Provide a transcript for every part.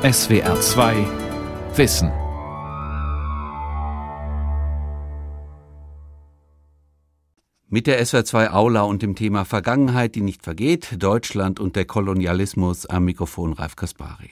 SWR 2 Wissen. Mit der SWR 2 Aula und dem Thema Vergangenheit, die nicht vergeht, Deutschland und der Kolonialismus am Mikrofon Ralf Kaspari.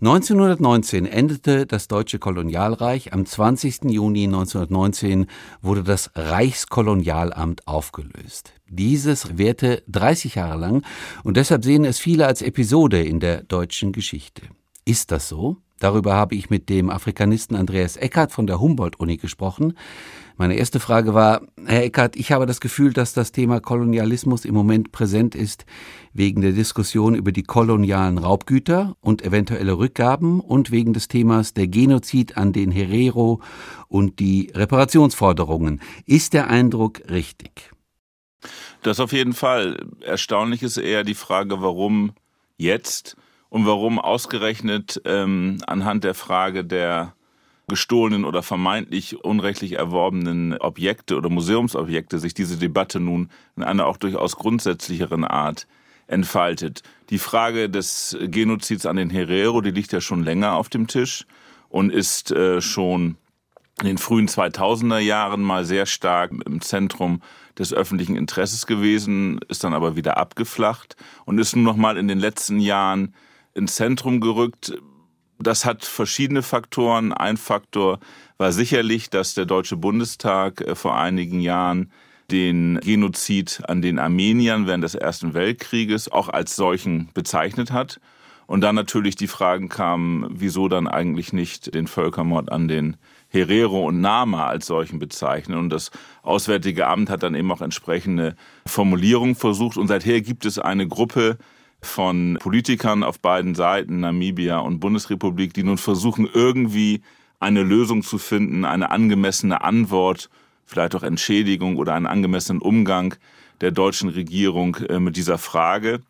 1919 endete das deutsche Kolonialreich. Am 20. Juni 1919 wurde das Reichskolonialamt aufgelöst. Dieses währte 30 Jahre lang und deshalb sehen es viele als Episode in der deutschen Geschichte. Ist das so? Darüber habe ich mit dem Afrikanisten Andreas Eckert von der Humboldt-Uni gesprochen. Meine erste Frage war, Herr Eckert, ich habe das Gefühl, dass das Thema Kolonialismus im Moment präsent ist wegen der Diskussion über die kolonialen Raubgüter und eventuelle Rückgaben und wegen des Themas der Genozid an den Herero und die Reparationsforderungen. Ist der Eindruck richtig? Das auf jeden Fall. Erstaunlich ist eher die Frage, warum jetzt? Und warum ausgerechnet ähm, anhand der Frage der gestohlenen oder vermeintlich unrechtlich erworbenen Objekte oder Museumsobjekte sich diese Debatte nun in einer auch durchaus grundsätzlicheren Art entfaltet. Die Frage des Genozids an den Herero, die liegt ja schon länger auf dem Tisch und ist äh, schon in den frühen 2000er Jahren mal sehr stark im Zentrum des öffentlichen Interesses gewesen, ist dann aber wieder abgeflacht und ist nun noch mal in den letzten Jahren ins Zentrum gerückt. Das hat verschiedene Faktoren. Ein Faktor war sicherlich, dass der Deutsche Bundestag äh, vor einigen Jahren den Genozid an den Armeniern während des Ersten Weltkrieges auch als solchen bezeichnet hat. Und dann natürlich die Fragen kamen, wieso dann eigentlich nicht den Völkermord an den Herero und Nama als solchen bezeichnen. Und das Auswärtige Amt hat dann eben auch entsprechende Formulierungen versucht. Und seither gibt es eine Gruppe von Politikern auf beiden Seiten, Namibia und Bundesrepublik, die nun versuchen, irgendwie eine Lösung zu finden, eine angemessene Antwort, vielleicht auch Entschädigung oder einen angemessenen Umgang der deutschen Regierung äh, mit dieser Frage.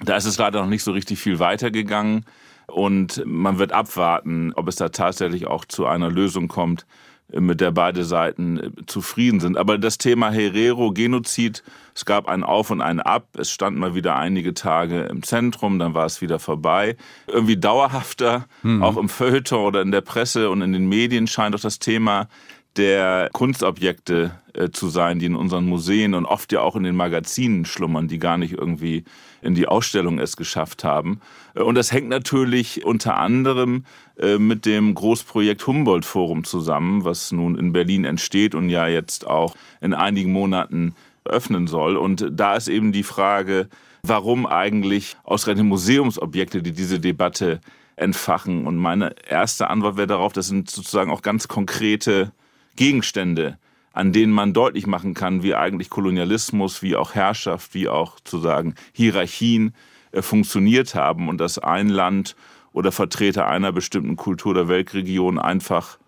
Da ist es leider noch nicht so richtig viel weitergegangen und man wird abwarten, ob es da tatsächlich auch zu einer Lösung kommt, mit der beide Seiten äh, zufrieden sind. Aber das Thema Herero, Genozid, es gab ein Auf und ein Ab. Es stand mal wieder einige Tage im Zentrum, dann war es wieder vorbei. Irgendwie dauerhafter, mhm. auch im Feuilleton oder in der Presse und in den Medien scheint doch das Thema der Kunstobjekte äh, zu sein, die in unseren Museen und oft ja auch in den Magazinen schlummern, die gar nicht irgendwie in die Ausstellung es geschafft haben. Äh, und das hängt natürlich unter anderem äh, mit dem Großprojekt Humboldt Forum zusammen, was nun in Berlin entsteht und ja jetzt auch in einigen Monaten öffnen soll. Und da ist eben die Frage, warum eigentlich ausgerechnet Museumsobjekte, die diese Debatte entfachen. Und meine erste Antwort wäre darauf, das sind sozusagen auch ganz konkrete Gegenstände, an denen man deutlich machen kann, wie eigentlich Kolonialismus, wie auch Herrschaft, wie auch zu sagen Hierarchien äh, funktioniert haben und dass ein Land oder Vertreter einer bestimmten Kultur der Weltregion einfach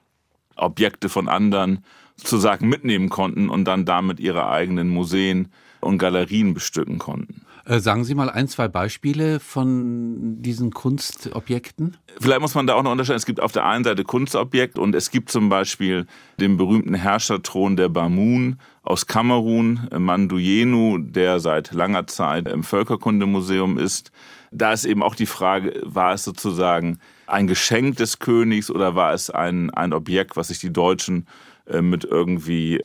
Objekte von anderen sozusagen mitnehmen konnten und dann damit ihre eigenen Museen und Galerien bestücken konnten. Äh, sagen Sie mal ein, zwei Beispiele von diesen Kunstobjekten. Vielleicht muss man da auch noch unterscheiden. Es gibt auf der einen Seite Kunstobjekt und es gibt zum Beispiel den berühmten Herrscherthron der Bamun aus Kamerun, Manduyenu, der seit langer Zeit im Völkerkundemuseum ist. Da ist eben auch die Frage, war es sozusagen ein Geschenk des Königs oder war es ein, ein Objekt, was sich die Deutschen äh, mit irgendwie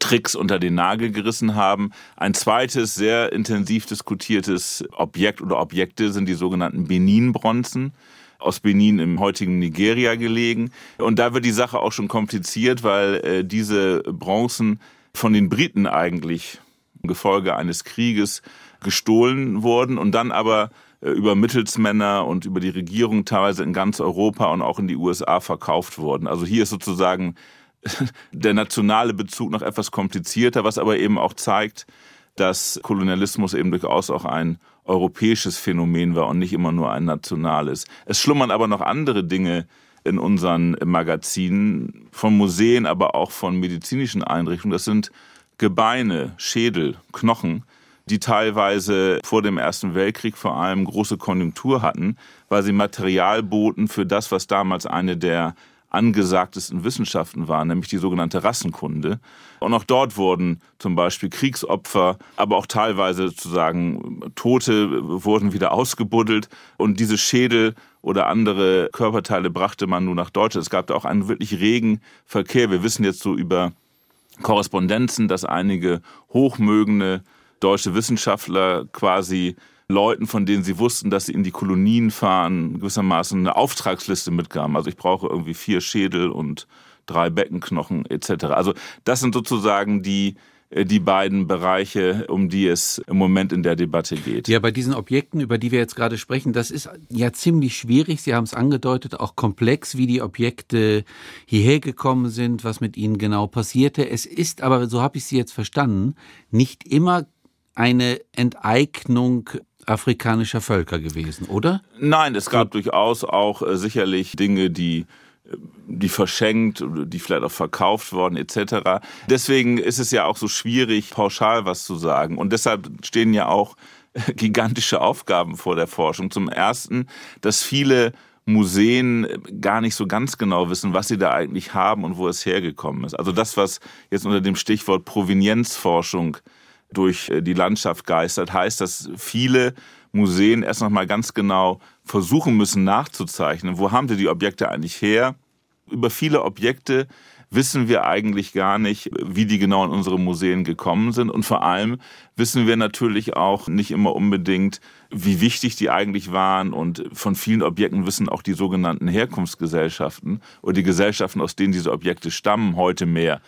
Tricks unter den Nagel gerissen haben. Ein zweites sehr intensiv diskutiertes Objekt oder Objekte sind die sogenannten Benin-Bronzen aus Benin im heutigen Nigeria gelegen. Und da wird die Sache auch schon kompliziert, weil äh, diese Bronzen von den Briten eigentlich im Gefolge eines Krieges gestohlen wurden und dann aber äh, über Mittelsmänner und über die Regierung teilweise in ganz Europa und auch in die USA verkauft wurden. Also hier ist sozusagen der nationale Bezug noch etwas komplizierter, was aber eben auch zeigt, dass Kolonialismus eben durchaus auch ein europäisches Phänomen war und nicht immer nur ein nationales. Es schlummern aber noch andere Dinge in unseren Magazinen, von Museen, aber auch von medizinischen Einrichtungen. Das sind Gebeine, Schädel, Knochen, die teilweise vor dem Ersten Weltkrieg vor allem große Konjunktur hatten, weil sie Material boten für das, was damals eine der angesagtesten Wissenschaften waren, nämlich die sogenannte Rassenkunde. Und auch dort wurden zum Beispiel Kriegsopfer, aber auch teilweise sozusagen Tote wurden wieder ausgebuddelt. Und diese Schädel oder andere Körperteile brachte man nun nach Deutschland. Es gab da auch einen wirklich regen Verkehr. Wir wissen jetzt so über Korrespondenzen, dass einige hochmögende deutsche Wissenschaftler quasi Leuten, von denen sie wussten, dass sie in die Kolonien fahren, gewissermaßen eine Auftragsliste mitgaben. Also ich brauche irgendwie vier Schädel und drei Beckenknochen etc. Also das sind sozusagen die äh, die beiden Bereiche, um die es im Moment in der Debatte geht. Ja, bei diesen Objekten, über die wir jetzt gerade sprechen, das ist ja ziemlich schwierig. Sie haben es angedeutet, auch komplex, wie die Objekte hierher gekommen sind, was mit ihnen genau passierte. Es ist aber, so habe ich Sie jetzt verstanden, nicht immer eine Enteignung afrikanischer Völker gewesen, oder? Nein, es gab durchaus auch äh, sicherlich Dinge, die äh, die verschenkt, die vielleicht auch verkauft worden etc. Deswegen ist es ja auch so schwierig, pauschal was zu sagen. Und deshalb stehen ja auch gigantische Aufgaben vor der Forschung. Zum Ersten, dass viele Museen gar nicht so ganz genau wissen, was sie da eigentlich haben und wo es hergekommen ist. Also das, was jetzt unter dem Stichwort Provenienzforschung durch äh, die Landschaft geistert, heißt, dass viele Museen erst noch mal ganz genau versuchen müssen nachzuzeichnen, wo haben sie die Objekte eigentlich her? Über viele Objekte wissen wir eigentlich gar nicht, wie die genau in unsere Museen gekommen sind. Und vor allem wissen wir natürlich auch nicht immer unbedingt, wie wichtig die eigentlich waren. Und von vielen Objekten wissen auch die sogenannten Herkunftsgesellschaften oder die Gesellschaften, aus denen diese Objekte stammen, heute mehr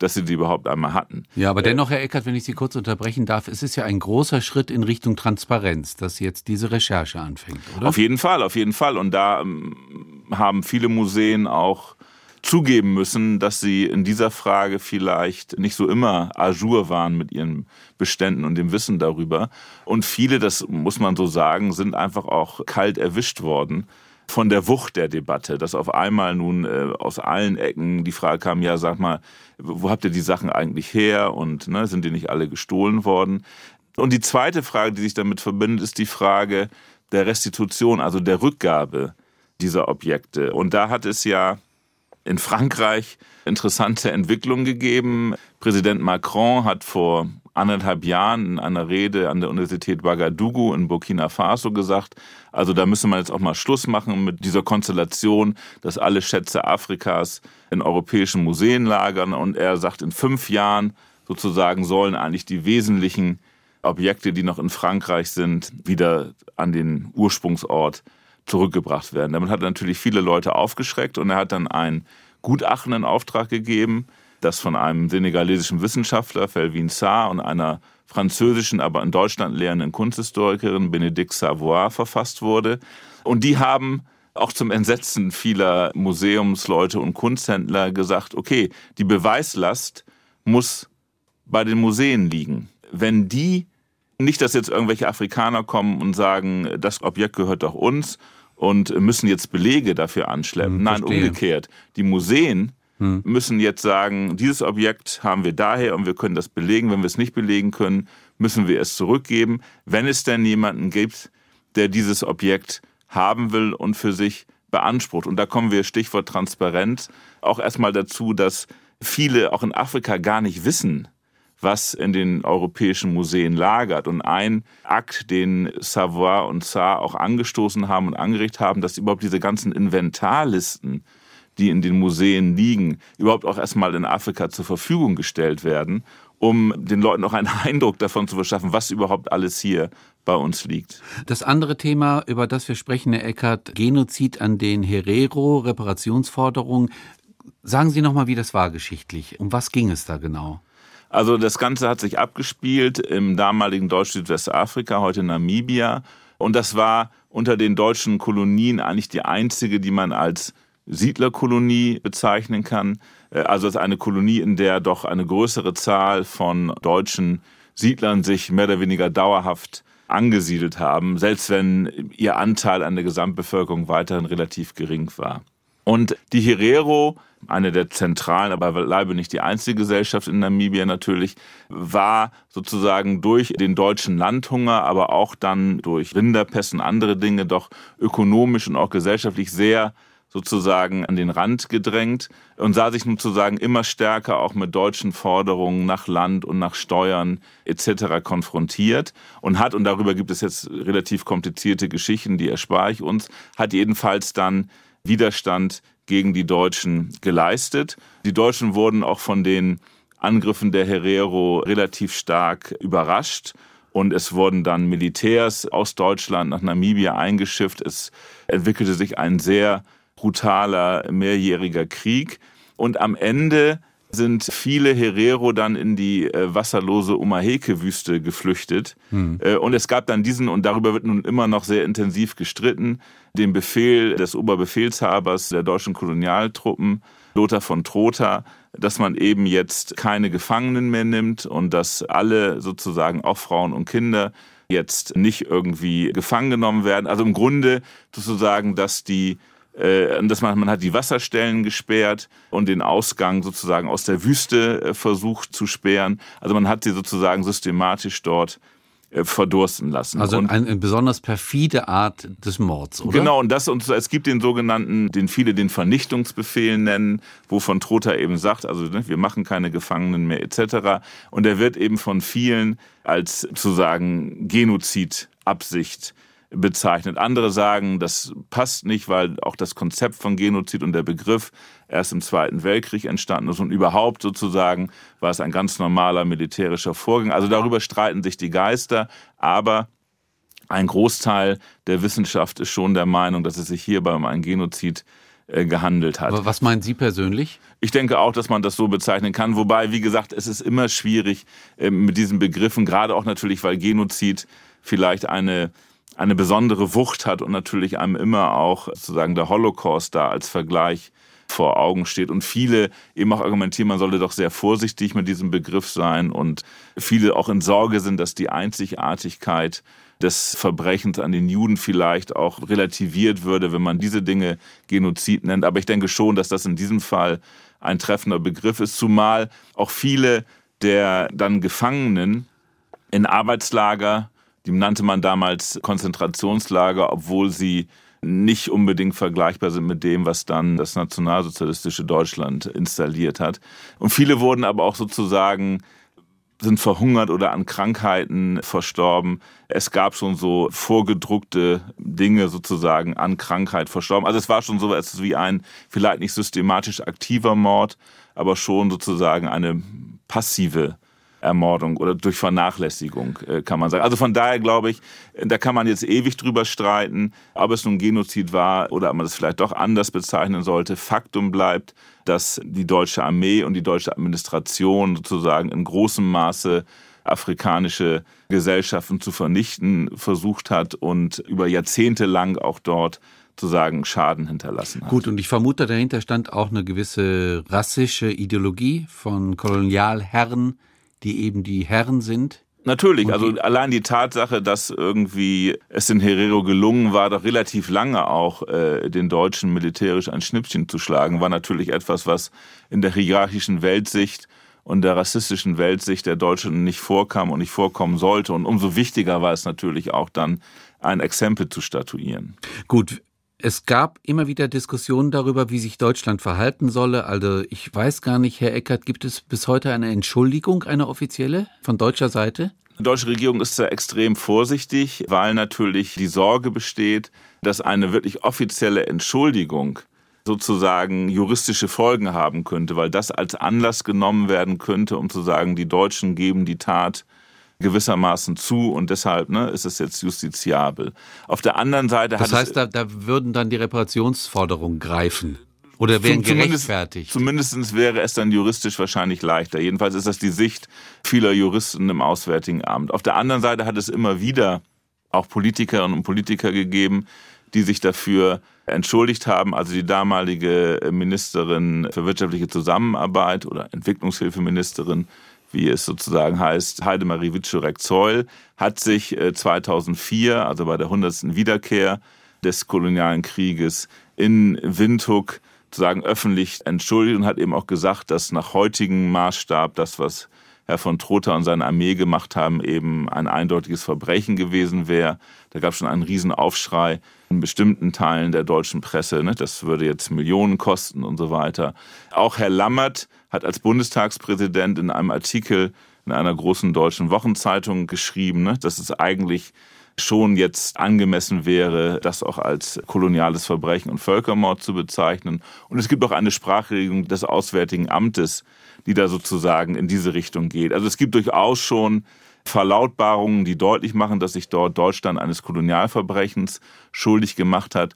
dass sie die überhaupt einmal hatten. Ja, aber dennoch, Herr Eckert, wenn ich Sie kurz unterbrechen darf, es ist ja ein großer Schritt in Richtung Transparenz, dass jetzt diese Recherche anfängt, oder? Auf jeden Fall, auf jeden Fall. Und da ähm, haben viele Museen auch zugeben müssen, dass sie in dieser Frage vielleicht nicht so immer à jour waren mit ihren Beständen und dem Wissen darüber. Und viele, das muss man so sagen, sind einfach auch kalt erwischt worden von der Wucht der Debatte, dass auf einmal nun äh, aus allen Ecken die Frage kam, ja, sag mal, wo habt ihr die Sachen eigentlich her und ne, sind die nicht alle gestohlen worden? Und die zweite Frage, die sich damit verbindet, ist die Frage der Restitution, also der Rückgabe dieser Objekte. Und da hat es ja in Frankreich interessante Entwicklungen gegeben. Präsident Macron hat vor anderthalb Jahren in einer Rede an der Universität Ouagadougou in Burkina Faso gesagt, also da müssen wir jetzt auch mal Schluss machen mit dieser Konstellation, dass alle Schätze Afrikas in europäischen Museen lagern. Und er sagt, in fünf Jahren sozusagen sollen eigentlich die wesentlichen Objekte, die noch in Frankreich sind, wieder an den Ursprungsort zurückgebracht werden. Damit hat er natürlich viele Leute aufgeschreckt und er hat dann ein Gutachten in Auftrag gegeben, das von einem senegalesischen Wissenschaftler, Felvin Sarr, und einer französischen, aber in Deutschland lehrenden Kunsthistorikerin, Benedict Savoy, verfasst wurde. Und die haben auch zum Entsetzen vieler Museumsleute und Kunsthändler gesagt, okay, die Beweislast muss bei den Museen liegen. Wenn die nicht, dass jetzt irgendwelche Afrikaner kommen und sagen, das Objekt gehört doch uns und müssen jetzt Belege dafür anschleppen. Hm, Nein, umgekehrt. Die Museen hm. müssen jetzt sagen, dieses Objekt haben wir daher und wir können das belegen. Wenn wir es nicht belegen können, müssen wir es zurückgeben. Wenn es denn jemanden gibt, der dieses Objekt haben will und für sich beansprucht. Und da kommen wir, Stichwort Transparenz, auch erstmal dazu, dass viele auch in Afrika gar nicht wissen, was in den europäischen Museen lagert. Und ein Akt, den Savoy und Saar auch angestoßen haben und angeregt haben, dass überhaupt diese ganzen Inventarlisten die in den Museen liegen, überhaupt auch erstmal in Afrika zur Verfügung gestellt werden, um den Leuten auch einen Eindruck davon zu verschaffen, was überhaupt alles hier bei uns liegt. Das andere Thema, über das wir sprechen, Herr Eckert, Genozid an den Herero, Reparationsforderung. Sagen Sie nochmal, wie das war geschichtlich. Um was ging es da genau? Also das Ganze hat sich abgespielt im damaligen Deutsch-Südwestafrika, heute Namibia. Und das war unter den deutschen Kolonien eigentlich die einzige, die man als Siedlerkolonie bezeichnen kann. Äh, also ist eine Kolonie, in der doch eine größere Zahl von deutschen Siedlern sich mehr oder weniger dauerhaft angesiedelt haben, selbst wenn ihr Anteil an der Gesamtbevölkerung weiterhin relativ gering war. Und die Herero, eine der zentralen, aber beileibe nicht die einzige Gesellschaft in Namibia natürlich, war sozusagen durch den deutschen Landhunger, aber auch dann durch Rinderpest und andere Dinge doch ökonomisch und auch gesellschaftlich sehr sozusagen an den Rand gedrängt und sah sich sozusagen immer stärker auch mit deutschen Forderungen nach Land und nach Steuern etc. konfrontiert und hat, und darüber gibt es jetzt relativ komplizierte Geschichten, die erspare ich uns, hat jedenfalls dann Widerstand gegen die Deutschen geleistet. Die Deutschen wurden auch von den Angriffen der Herero relativ stark überrascht und es wurden dann Militärs aus Deutschland nach Namibia eingeschifft. Es entwickelte sich ein sehr brutaler mehrjähriger Krieg. Und am Ende sind viele Herero dann in die äh, wasserlose Omaheke-Wüste geflüchtet. Hm. Äh, und es gab dann diesen, und darüber wird nun immer noch sehr intensiv gestritten, den Befehl des Oberbefehlshabers der deutschen Kolonialtruppen, Lothar von Trotha, dass man eben jetzt keine Gefangenen mehr nimmt und dass alle sozusagen, auch Frauen und Kinder, jetzt nicht irgendwie gefangen genommen werden. Also im Grunde sozusagen, dass die dass man, man hat die Wasserstellen gesperrt und den Ausgang sozusagen aus der Wüste äh, versucht zu sperren. Also man hat sie sozusagen systematisch dort äh, verdursten lassen. Also eine, eine besonders perfide Art des Mords, oder? Genau, und das und es gibt den sogenannten, den viele den Vernichtungsbefehl nennen, wovon Trotha eben sagt, also ne, wir machen keine Gefangenen mehr etc. Und er wird eben von vielen als sozusagen Genozidabsicht bezeichnet. Andere sagen, das passt nicht, weil auch das Konzept von Genozid und der Begriff erst im Zweiten Weltkrieg entstanden ist und überhaupt sozusagen war es ein ganz normaler militärischer Vorgang. Also darüber streiten sich die Geister, aber ein Großteil der Wissenschaft ist schon der Meinung, dass es sich hierbei um einen Genozid äh, gehandelt hat. Aber was meinen Sie persönlich? Ich denke auch, dass man das so bezeichnen kann. Wobei, wie gesagt, es ist immer schwierig äh, mit diesen Begriffen, gerade auch natürlich, weil Genozid vielleicht eine eine besondere Wucht hat und natürlich einem immer auch sozusagen der Holocaust da als Vergleich vor Augen steht und viele eben auch argumentieren, man solle doch sehr vorsichtig mit diesem Begriff sein und viele auch in Sorge sind, dass die Einzigartigkeit des Verbrechens an den Juden vielleicht auch relativiert würde, wenn man diese Dinge Genozid nennt. Aber ich denke schon, dass das in diesem Fall ein treffender Begriff ist, zumal auch viele der dann Gefangenen in Arbeitslager die nannte man damals Konzentrationslager, obwohl sie nicht unbedingt vergleichbar sind mit dem, was dann das nationalsozialistische Deutschland installiert hat. Und viele wurden aber auch sozusagen sind verhungert oder an Krankheiten verstorben. Es gab schon so vorgedruckte Dinge sozusagen an Krankheit verstorben. Also es war schon so etwas wie ein vielleicht nicht systematisch aktiver Mord, aber schon sozusagen eine passive Ermordung oder durch Vernachlässigung, äh, kann man sagen. Also von daher glaube ich, da kann man jetzt ewig drüber streiten, ob es nun Genozid war oder ob man das vielleicht doch anders bezeichnen sollte. Faktum bleibt, dass die deutsche Armee und die deutsche Administration sozusagen in großem Maße afrikanische Gesellschaften zu vernichten versucht hat und über Jahrzehnte lang auch dort zu sagen Schaden hinterlassen hat. Gut, und ich vermute, dahinter stand auch eine gewisse rassische Ideologie von Kolonialherren, die eben die Herren sind? Natürlich, also allein die Tatsache, dass irgendwie es den Herero gelungen war, doch relativ lange auch äh, den Deutschen militärisch ein Schnippchen zu schlagen, war natürlich etwas, was in der hierarchischen Weltsicht und der rassistischen Weltsicht der Deutschen nicht vorkam und nicht vorkommen sollte. Und umso wichtiger war es natürlich auch dann, ein Exempel zu statuieren. Gut, es gab immer wieder Diskussionen darüber, wie sich Deutschland verhalten solle. Also ich weiß gar nicht, Herr Eckert, gibt es bis heute eine Entschuldigung, eine offizielle von deutscher Seite? Die deutsche Regierung ist da extrem vorsichtig, weil natürlich die Sorge besteht, dass eine wirklich offizielle Entschuldigung sozusagen juristische Folgen haben könnte, weil das als Anlass genommen werden könnte, um zu sagen, die Deutschen geben die Tat gewissermaßen zu und deshalb ne, ist es jetzt justiziabel. Auf der anderen Seite das heißt, da, da würden dann die Reparationsforderungen greifen. Oder wären zumindest, gerechtfertigt? Zumindest wäre es dann juristisch wahrscheinlich leichter. Jedenfalls ist das die Sicht vieler Juristen im Auswärtigen Amt. Auf der anderen Seite hat es immer wieder auch Politikerinnen und Politiker gegeben, die sich dafür entschuldigt haben. Also die damalige Ministerin für wirtschaftliche Zusammenarbeit oder Entwicklungshilfeministerin wie es sozusagen heißt, Heidemarie Witschurek-Zeul, hat sich 2004, äh, also bei der 100. Wiederkehr des kolonialen Krieges in Windhoek sozusagen öffentlich entschuldigt und hat eben auch gesagt, dass nach heutigem Maßstab das, was Herr von Trotha und seine Armee gemacht haben, eben ein eindeutiges Verbrechen gewesen wäre. Da gab es schon einen Riesenaufschrei in bestimmten Teilen der deutschen Presse. Ne? Das würde jetzt Millionen kosten und so weiter. Auch Herr Lammert hat als Bundestagspräsident in einem Artikel in einer großen deutschen Wochenzeitung geschrieben, ne, dass es eigentlich schon jetzt angemessen wäre, das auch als koloniales Verbrechen und Völkermord zu bezeichnen. Und es gibt auch eine Sprachregelung des Auswärtigen Amtes, die da sozusagen in diese Richtung geht. Also es gibt durchaus schon Verlautbarungen, die deutlich machen, dass sich dort Deutschland eines Kolonialverbrechens schuldig gemacht hat.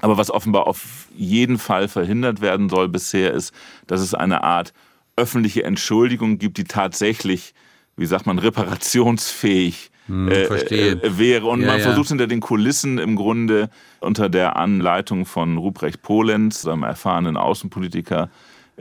Aber was offenbar auf jeden Fall verhindert werden soll bisher ist, dass es eine Art öffentliche Entschuldigung gibt, die tatsächlich, wie sagt man, reparationsfähig hm, äh, äh, wäre. Und ja, man ja. versucht hinter den Kulissen im Grunde unter der Anleitung von Ruprecht Polenz, seinem erfahrenen Außenpolitiker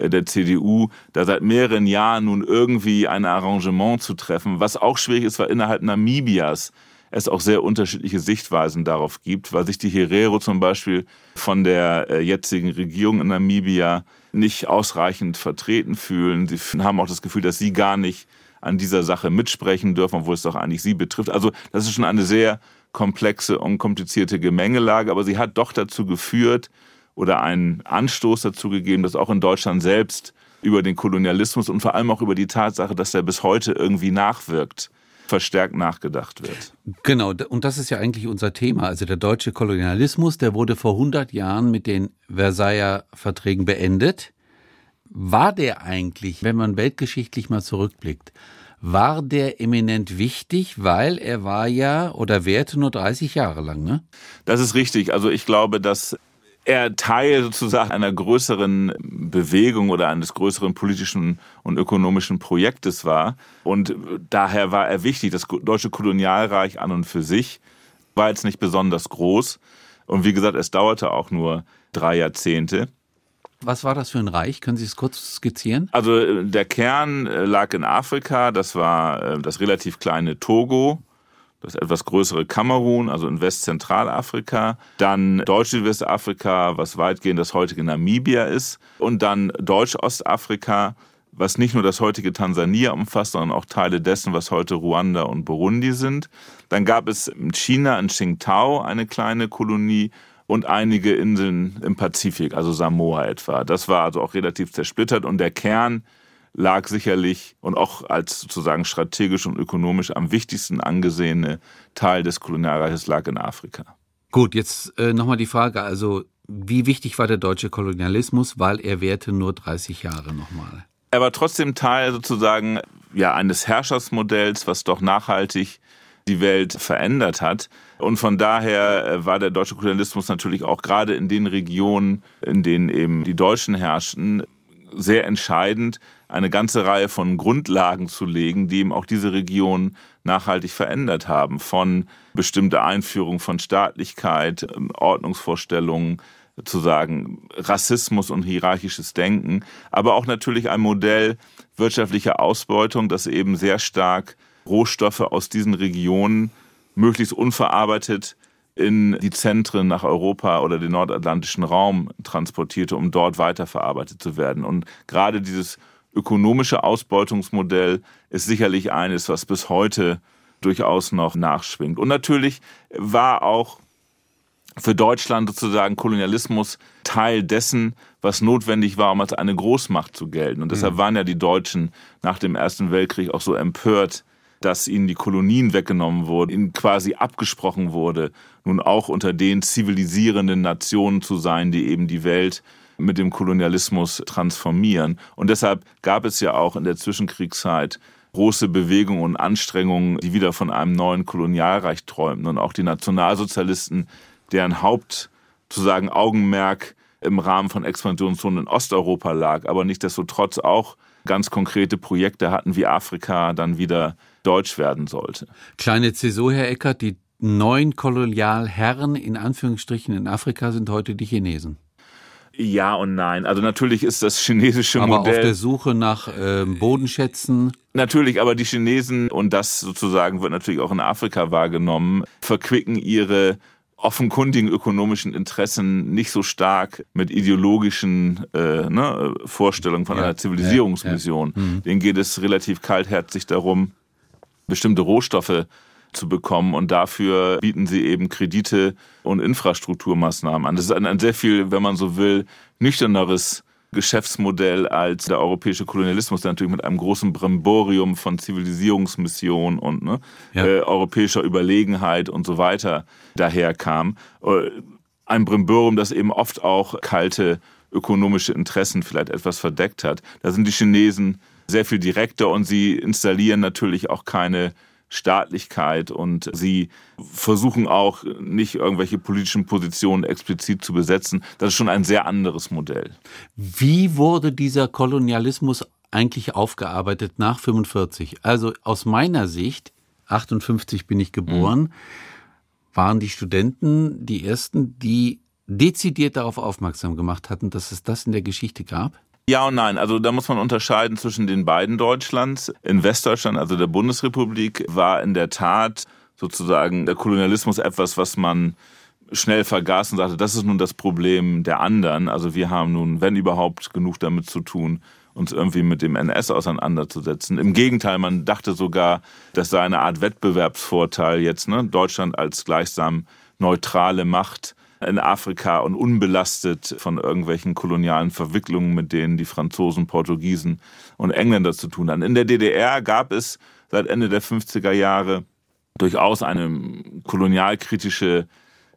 der CDU, da seit mehreren Jahren nun irgendwie ein Arrangement zu treffen, was auch schwierig ist, weil innerhalb Namibias es auch sehr unterschiedliche Sichtweisen darauf gibt, weil sich die Herero zum Beispiel von der äh, jetzigen Regierung in Namibia nicht ausreichend vertreten fühlen. Sie haben auch das Gefühl, dass sie gar nicht an dieser Sache mitsprechen dürfen, obwohl es doch eigentlich sie betrifft. Also das ist schon eine sehr komplexe und komplizierte Gemengelage, aber sie hat doch dazu geführt oder einen Anstoß dazu gegeben, dass auch in Deutschland selbst über den Kolonialismus und vor allem auch über die Tatsache, dass er bis heute irgendwie nachwirkt, verstärkt nachgedacht wird. Genau, und das ist ja eigentlich unser Thema. Also der deutsche Kolonialismus, der wurde vor 100 Jahren mit den Versailler Verträgen beendet. War der eigentlich, wenn man weltgeschichtlich mal zurückblickt, war der eminent wichtig, weil er war ja oder währte nur 30 Jahre lang, ne? Das ist richtig. Also ich glaube, dass er Teil sozusagen einer größeren Bewegung oder eines größeren politischen und ökonomischen Projektes war. Und daher war er wichtig. Das deutsche Kolonialreich an und für sich war jetzt nicht besonders groß. Und wie gesagt, es dauerte auch nur drei Jahrzehnte. Was war das für ein Reich? Können Sie es kurz skizzieren? Also der Kern lag in Afrika. Das war das relativ kleine Togo das etwas größere Kamerun, also in Westzentralafrika, dann Deutsch-Südwestafrika, was weitgehend das heutige Namibia ist, und dann Deutsch-Ostafrika, was nicht nur das heutige Tansania umfasst, sondern auch Teile dessen, was heute Ruanda und Burundi sind. Dann gab es in China in Qingtao eine kleine Kolonie und einige Inseln im Pazifik, also Samoa etwa. Das war also auch relativ zersplittert und der Kern lag sicherlich und auch als sozusagen strategisch und ökonomisch am wichtigsten angesehene Teil des Kolonialreiches lag in Afrika. Gut, jetzt äh, nochmal die Frage, also wie wichtig war der deutsche Kolonialismus, weil er währte nur 30 Jahre nochmal? Er war trotzdem Teil sozusagen ja eines Herrschaftsmodells, was doch nachhaltig die Welt verändert hat. Und von daher äh, war der deutsche Kolonialismus natürlich auch gerade in den Regionen, in denen eben die Deutschen herrschten, sehr entscheidend, eine ganze Reihe von Grundlagen zu legen, die eben auch diese Region nachhaltig verändert haben. Von bestimmter Einführung von Staatlichkeit, ähm, Ordnungsvorstellungen, zu sagen, Rassismus und hierarchisches Denken, aber auch natürlich ein Modell wirtschaftlicher Ausbeutung, das eben sehr stark Rohstoffe aus diesen Regionen möglichst unverarbeitet in die Zentren nach Europa oder den nordatlantischen Raum transportierte, um dort weiterverarbeitet zu werden. Und gerade dieses ökonomische Ausbeutungsmodell ist sicherlich eines, was bis heute durchaus noch nachschwingt. Und natürlich war auch für Deutschland sozusagen Kolonialismus Teil dessen, was notwendig war, um als eine Großmacht zu gelten. Und deshalb waren ja die Deutschen nach dem Ersten Weltkrieg auch so empört, dass ihnen die Kolonien weggenommen wurden, ihnen quasi abgesprochen wurde, nun auch unter den zivilisierenden Nationen zu sein, die eben die Welt mit dem Kolonialismus transformieren. Und deshalb gab es ja auch in der Zwischenkriegszeit große Bewegungen und Anstrengungen, die wieder von einem neuen Kolonialreich träumten. Und auch die Nationalsozialisten, deren Haupt zu sagen Augenmerk im Rahmen von Expansionszonen in Osteuropa lag, aber nichtdestotrotz auch ganz konkrete Projekte hatten, wie Afrika dann wieder deutsch werden sollte. Kleine Zäsur, Herr Eckert, die neuen Kolonialherren in Anführungsstrichen in Afrika sind heute die Chinesen. Ja und nein. Also natürlich ist das chinesische aber Modell. auf der Suche nach äh, Bodenschätzen. Natürlich, aber die Chinesen, und das sozusagen wird natürlich auch in Afrika wahrgenommen, verquicken ihre offenkundigen ökonomischen Interessen nicht so stark mit ideologischen äh, ne, Vorstellungen von ja, einer Zivilisierungsmission. Ja, ja. Mhm. Denen geht es relativ kaltherzig darum, bestimmte Rohstoffe zu bekommen und dafür bieten sie eben Kredite und Infrastrukturmaßnahmen an. Das ist ein, ein sehr viel, wenn man so will, nüchterneres Geschäftsmodell als der europäische Kolonialismus, der natürlich mit einem großen Bremborium von Zivilisierungsmission und ne, ja. äh, europäischer Überlegenheit und so weiter daherkam. Äh, ein Bremborium, das eben oft auch kalte ökonomische Interessen vielleicht etwas verdeckt hat. Da sind die Chinesen sehr viel direkter und sie installieren natürlich auch keine Staatlichkeit und sie versuchen auch nicht irgendwelche politischen Positionen explizit zu besetzen. Das ist schon ein sehr anderes Modell. Wie wurde dieser Kolonialismus eigentlich aufgearbeitet nach 45? Also aus meiner Sicht, 58 bin ich geboren, mhm. waren die Studenten die ersten, die dezidiert darauf aufmerksam gemacht hatten, dass es das in der Geschichte gab? Ja und nein. Also da muss man unterscheiden zwischen den beiden Deutschlands. In Westdeutschland, also der Bundesrepublik, war in der Tat sozusagen der Kolonialismus etwas, was man schnell vergaß und sagte, das ist nun das Problem der anderen. Also wir haben nun, wenn überhaupt, genug damit zu tun, uns irgendwie mit dem NS auseinanderzusetzen. Im Gegenteil, man dachte sogar, das sei eine Art Wettbewerbsvorteil jetzt, ne? Deutschland als gleichsam neutrale Macht in Afrika und unbelastet von irgendwelchen kolonialen Verwicklungen, mit denen die Franzosen, Portugiesen und Engländer zu tun hatten. In der DDR gab es seit Ende der 50er Jahre durchaus eine kolonialkritische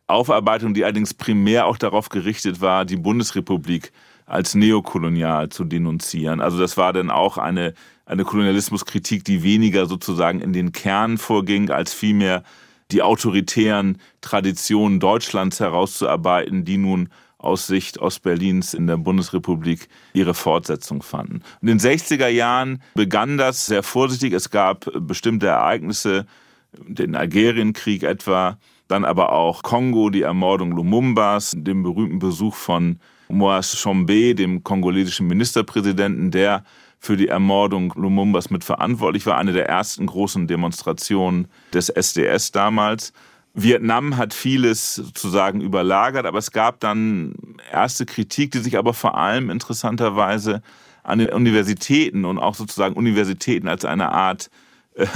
Aufarbeitung, die allerdings primär auch darauf gerichtet war, die Bundesrepublik als neokolonial zu denunzieren. Also das war dann auch eine, eine Kolonialismuskritik, die weniger sozusagen in den Kern vorging, als vielmehr die autoritären Traditionen Deutschlands herauszuarbeiten, die nun aus Sicht Ostberlins in der Bundesrepublik ihre Fortsetzung fanden. In den 60er Jahren begann das sehr vorsichtig. Es gab bestimmte Ereignisse, den Algerienkrieg etwa, dann aber auch Kongo, die Ermordung Lumumbas, den berühmten Besuch von Moas Chombe, dem kongolesischen Ministerpräsidenten, der für die Ermordung Lumumbas mitverantwortlich war, eine der ersten großen Demonstrationen des SDS damals. Vietnam hat vieles sozusagen überlagert, aber es gab dann erste Kritik, die sich aber vor allem interessanterweise an den Universitäten und auch sozusagen Universitäten als eine Art äh,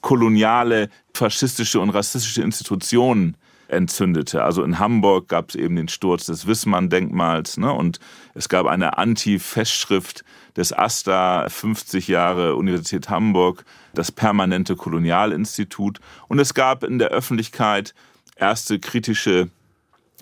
koloniale, faschistische und rassistische Institutionen entzündete. Also in Hamburg gab es eben den Sturz des Wissmann-Denkmals ne? und es gab eine Anti-Festschrift des AStA 50 Jahre Universität Hamburg, das permanente Kolonialinstitut. Und es gab in der Öffentlichkeit erste kritische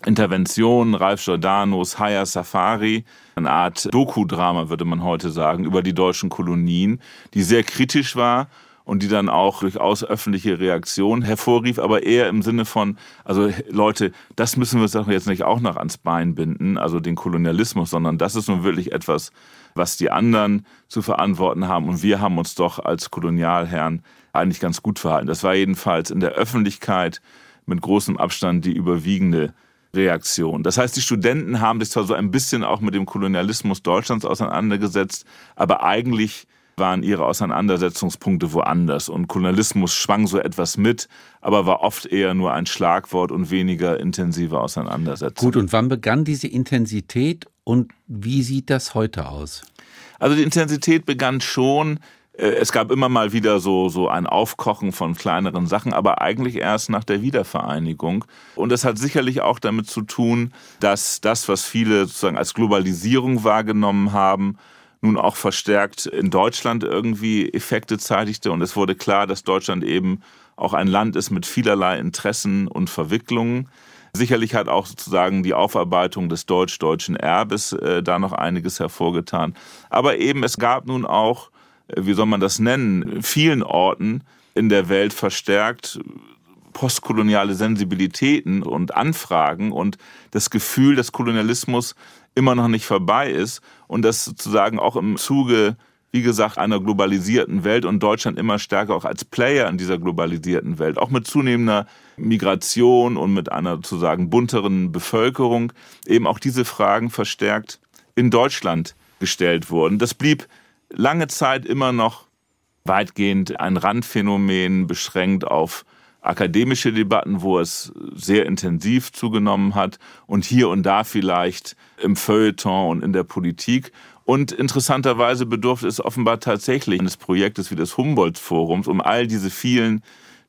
Interventionen, Ralf Giordanos Haya Safari, eine Art Dokudrama, würde man heute sagen, über die deutschen Kolonien, die sehr kritisch war und die dann auch durchaus öffentliche Reaktionen hervorrief, aber eher im Sinne von, also Leute, das müssen wir uns doch jetzt nicht auch noch ans Bein binden, also den Kolonialismus, sondern das ist nun wirklich etwas, was die anderen zu verantworten haben und wir haben uns doch als Kolonialherren eigentlich ganz gut verhalten. Das war jedenfalls in der Öffentlichkeit mit großem Abstand die überwiegende Reaktion. Das heißt, die Studenten haben sich zwar so ein bisschen auch mit dem Kolonialismus Deutschlands auseinandergesetzt, aber eigentlich waren ihre Auseinandersetzungspunkte woanders und Kolonialismus schwang so etwas mit, aber war oft eher nur ein Schlagwort und weniger intensive Auseinandersetzung. Gut, und wann begann diese Intensität und wie sieht das heute aus? Also die Intensität begann schon äh, es gab immer mal wieder so, so ein Aufkochen von kleineren Sachen, aber eigentlich erst nach der Wiedervereinigung. Und das hat sicherlich auch damit zu tun, dass das, was viele sozusagen als Globalisierung wahrgenommen haben, nun auch verstärkt in Deutschland irgendwie Effekte zeitigte. Und es wurde klar, dass Deutschland eben auch ein Land ist mit vielerlei Interessen und Verwicklungen. Sicherlich hat auch sozusagen die Aufarbeitung des deutsch-deutschen Erbes äh, da noch einiges hervorgetan. Aber eben, es gab nun auch, äh, wie soll man das nennen, vielen Orten in der Welt verstärkt postkoloniale Sensibilitäten und Anfragen und das Gefühl, dass Kolonialismus immer noch nicht vorbei ist und dass sozusagen auch im Zuge, wie gesagt, einer globalisierten Welt und Deutschland immer stärker auch als Player in dieser globalisierten Welt, auch mit zunehmender Migration und mit einer sozusagen bunteren Bevölkerung, eben auch diese Fragen verstärkt in Deutschland gestellt wurden. Das blieb lange Zeit immer noch weitgehend ein Randphänomen, beschränkt auf akademische Debatten, wo es sehr intensiv zugenommen hat und hier und da vielleicht im Feuilleton und in der Politik. Und interessanterweise bedurfte es offenbar tatsächlich eines Projektes wie des Humboldt-Forums, um all diese vielen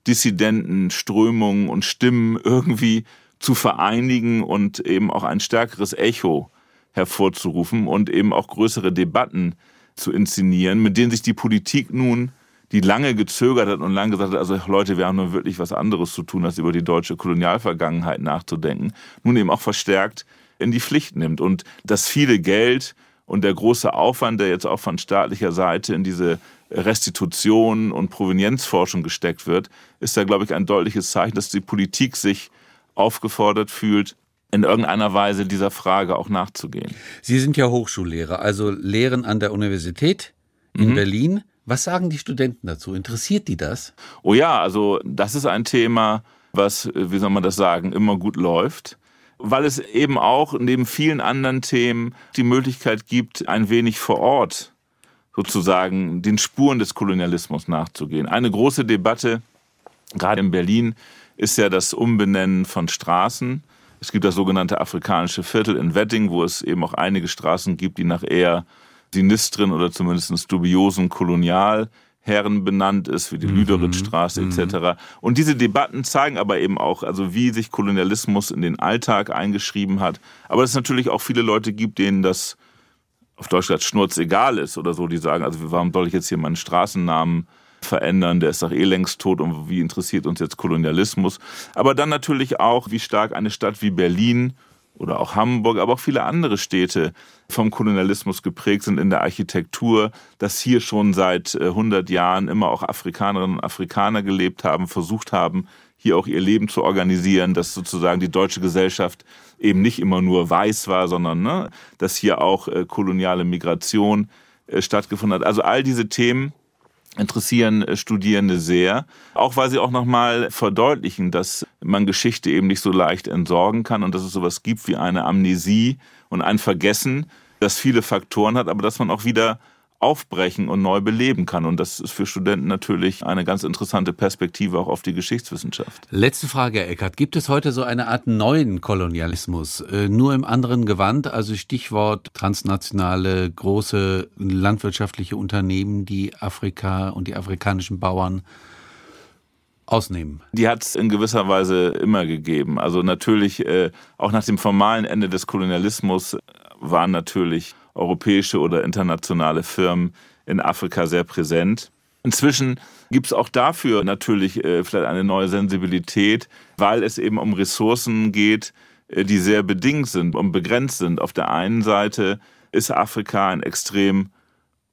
Dissidenten, Strömungen und Stimmen irgendwie zu vereinigen und eben auch ein stärkeres Echo hervorzurufen und eben auch größere Debatten zu inszenieren, mit denen sich die Politik nun die lange gezögert hat und lange gesagt hat, also Leute, wir haben nun wirklich was anderes zu tun, als über die deutsche Kolonialvergangenheit nachzudenken, nun eben auch verstärkt in die Pflicht nimmt. Und das viele Geld und der große Aufwand, der jetzt auch von staatlicher Seite in diese Restitution und Provenienzforschung gesteckt wird, ist da, glaube ich, ein deutliches Zeichen, dass die Politik sich aufgefordert fühlt, in irgendeiner Weise dieser Frage auch nachzugehen. Sie sind ja Hochschullehrer, also lehren an der Universität in mhm. Berlin. Was sagen die Studenten dazu? Interessiert die das? Oh ja, also das ist ein Thema, was, wie soll man das sagen, immer gut läuft, weil es eben auch neben vielen anderen Themen die Möglichkeit gibt, ein wenig vor Ort sozusagen den Spuren des Kolonialismus nachzugehen. Eine große Debatte, gerade in Berlin, ist ja das Umbenennen von Straßen. Es gibt das sogenannte afrikanische Viertel in Wedding, wo es eben auch einige Straßen gibt, die nach eher sinistren oder zumindest dubiosen Kolonialherren benannt ist, wie die mhm. Lüderitzstraße mhm. etc. Und diese Debatten zeigen aber eben auch, also wie sich Kolonialismus in den Alltag eingeschrieben hat. Aber es natürlich auch viele Leute gibt, denen das auf Deutsch gesagt Schnurz egal ist oder so, die sagen, also warum soll ich jetzt hier meinen Straßennamen verändern, der ist doch eh längst tot und wie interessiert uns jetzt Kolonialismus. Aber dann natürlich auch, wie stark eine Stadt wie Berlin oder auch Hamburg, aber auch viele andere Städte vom Kolonialismus geprägt sind in der Architektur, dass hier schon seit 100 äh, Jahren immer auch Afrikanerinnen und Afrikaner gelebt haben, versucht haben, hier auch ihr Leben zu organisieren, dass sozusagen die deutsche Gesellschaft eben nicht immer nur weiß war, sondern ne, dass hier auch äh, koloniale Migration äh, stattgefunden hat. Also all diese Themen interessieren äh, Studierende sehr, auch weil sie auch nochmal verdeutlichen, dass man Geschichte eben nicht so leicht entsorgen kann und dass es sowas gibt wie eine Amnesie und ein Vergessen, das viele Faktoren hat, aber dass man auch wieder aufbrechen und neu beleben kann. Und das ist für Studenten natürlich eine ganz interessante Perspektive auch auf die Geschichtswissenschaft. Letzte Frage, Herr Eckert. Gibt es heute so eine Art neuen Kolonialismus, äh, nur im anderen Gewand? Also Stichwort transnationale, große landwirtschaftliche Unternehmen, die Afrika und die afrikanischen Bauern ausnehmen? Die hat es in gewisser Weise immer gegeben. Also natürlich, äh, auch nach dem formalen Ende des Kolonialismus waren natürlich europäische oder internationale Firmen in Afrika sehr präsent. Inzwischen gibt es auch dafür natürlich äh, vielleicht eine neue Sensibilität, weil es eben um Ressourcen geht, äh, die sehr bedingt sind und begrenzt sind. Auf der einen Seite ist Afrika ein extrem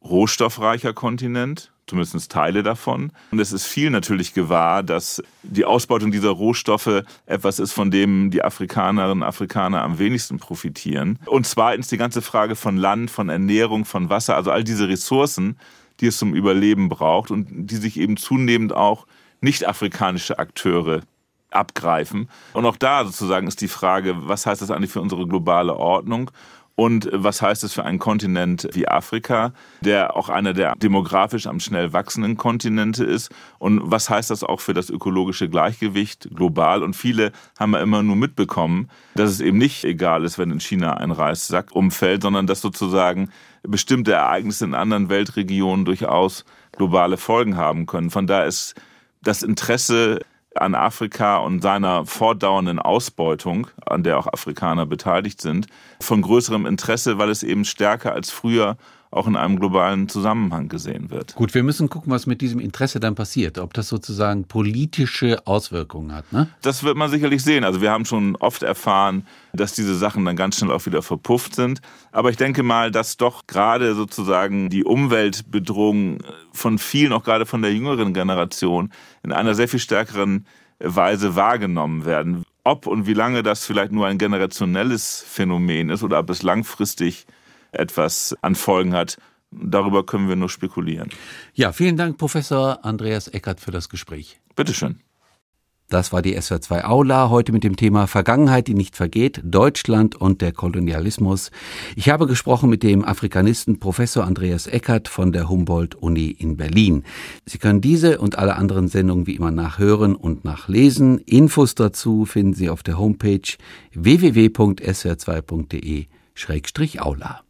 rohstoffreicher Kontinent zumindest Teile davon. Und es ist viel natürlich gewahr, dass die Ausbeutung dieser Rohstoffe etwas ist, von dem die Afrikanerinnen und Afrikaner am wenigsten profitieren. Und zweitens die ganze Frage von Land, von Ernährung, von Wasser, also all diese Ressourcen, die es zum Überleben braucht und die sich eben zunehmend auch nicht-afrikanische Akteure abgreifen. Und auch da sozusagen ist die Frage, was heißt das eigentlich für unsere globale Ordnung? Und was heißt es für einen Kontinent wie Afrika, der auch einer der demografisch am schnell wachsenden Kontinente ist? Und was heißt das auch für das ökologische Gleichgewicht global? Und viele haben ja immer nur mitbekommen, dass es eben nicht egal ist, wenn in China ein Reissack umfällt, sondern dass sozusagen bestimmte Ereignisse in anderen Weltregionen durchaus globale Folgen haben können. Von daher ist das Interesse an Afrika und seiner fortdauernden Ausbeutung, an der auch Afrikaner beteiligt sind, von größerem Interesse, weil es eben stärker als früher auch in einem globalen Zusammenhang gesehen wird. Gut, wir müssen gucken, was mit diesem Interesse dann passiert, ob das sozusagen politische Auswirkungen hat. Ne? Das wird man sicherlich sehen. Also wir haben schon oft erfahren, dass diese Sachen dann ganz schnell auch wieder verpufft sind. Aber ich denke mal, dass doch gerade sozusagen die Umweltbedrohung von vielen, auch gerade von der jüngeren Generation, in einer sehr viel stärkeren Weise wahrgenommen werden. Ob und wie lange das vielleicht nur ein generationelles Phänomen ist oder ob es langfristig etwas an Folgen hat. Darüber können wir nur spekulieren. Ja, vielen Dank, Professor Andreas Eckert, für das Gespräch. Bitteschön. Das war die SWR2 Aula, heute mit dem Thema Vergangenheit, die nicht vergeht, Deutschland und der Kolonialismus. Ich habe gesprochen mit dem Afrikanisten Professor Andreas Eckert von der Humboldt-Uni in Berlin. Sie können diese und alle anderen Sendungen wie immer nachhören und nachlesen. Infos dazu finden Sie auf der Homepage www.swr2.de-aula.